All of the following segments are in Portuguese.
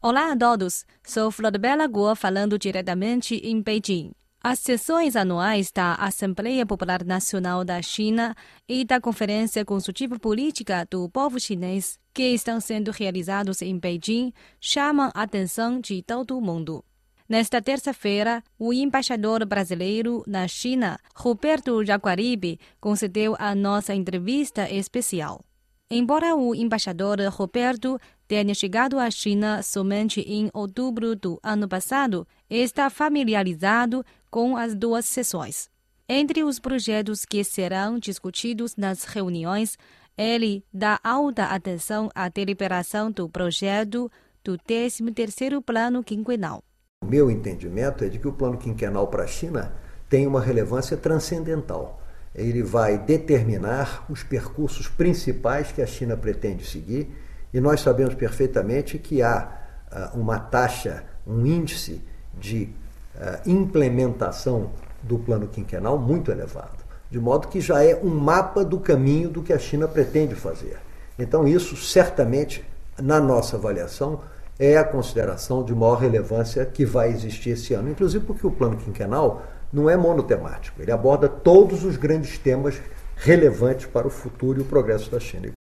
Olá a todos, sou Flor Bela Guo falando diretamente em Beijing. As sessões anuais da Assembleia Popular Nacional da China e da Conferência Consultiva Política do Povo Chinês, que estão sendo realizados em Beijing, chamam a atenção de todo o mundo. Nesta terça-feira, o embaixador brasileiro na China, Roberto Jaguaribe, concedeu a nossa entrevista especial. Embora o embaixador Roberto tenha chegado à China somente em outubro do ano passado, está familiarizado com as duas sessões. Entre os projetos que serão discutidos nas reuniões, ele dá alta atenção à deliberação do projeto do 13º Plano Quinquenal. O meu entendimento é de que o plano quinquenal para a China tem uma relevância transcendental. Ele vai determinar os percursos principais que a China pretende seguir, e nós sabemos perfeitamente que há uh, uma taxa, um índice de uh, implementação do plano quinquenal muito elevado, de modo que já é um mapa do caminho do que a China pretende fazer. Então, isso certamente, na nossa avaliação, é a consideração de maior relevância que vai existir esse ano, inclusive porque o plano quinquenal não é monotemático, ele aborda todos os grandes temas relevantes para o futuro e o progresso da China.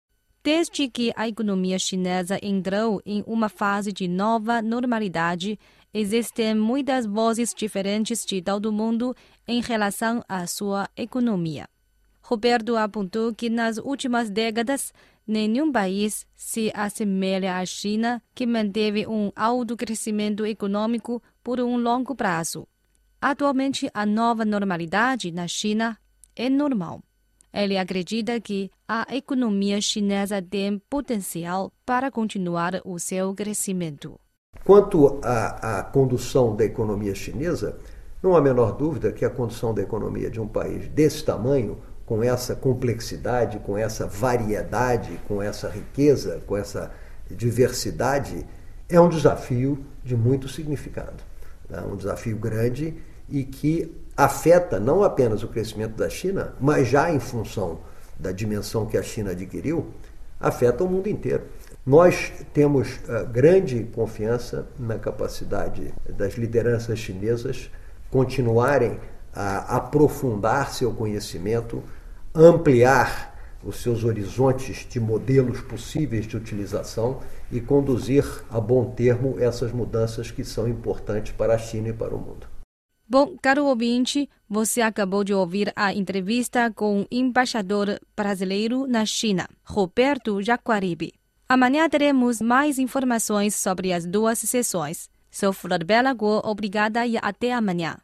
Desde que a economia chinesa entrou em uma fase de nova normalidade, existem muitas vozes diferentes de todo o mundo em relação à sua economia. Roberto apontou que nas últimas décadas nenhum país se assemelha à China, que manteve um alto crescimento econômico por um longo prazo. Atualmente, a nova normalidade na China é normal. Ele acredita que a economia chinesa tem potencial para continuar o seu crescimento. Quanto à, à condução da economia chinesa, não há a menor dúvida que a condução da economia de um país desse tamanho com essa complexidade, com essa variedade, com essa riqueza, com essa diversidade, é um desafio de muito significado. É um desafio grande e que afeta não apenas o crescimento da China, mas já em função da dimensão que a China adquiriu, afeta o mundo inteiro. Nós temos uh, grande confiança na capacidade das lideranças chinesas continuarem a aprofundar seu conhecimento, ampliar os seus horizontes de modelos possíveis de utilização e conduzir a bom termo essas mudanças que são importantes para a China e para o mundo. Bom, caro ouvinte, você acabou de ouvir a entrevista com o embaixador brasileiro na China, Roberto Jaguaribe. Amanhã teremos mais informações sobre as duas sessões. Sou Flor Bela Go, obrigada e até amanhã.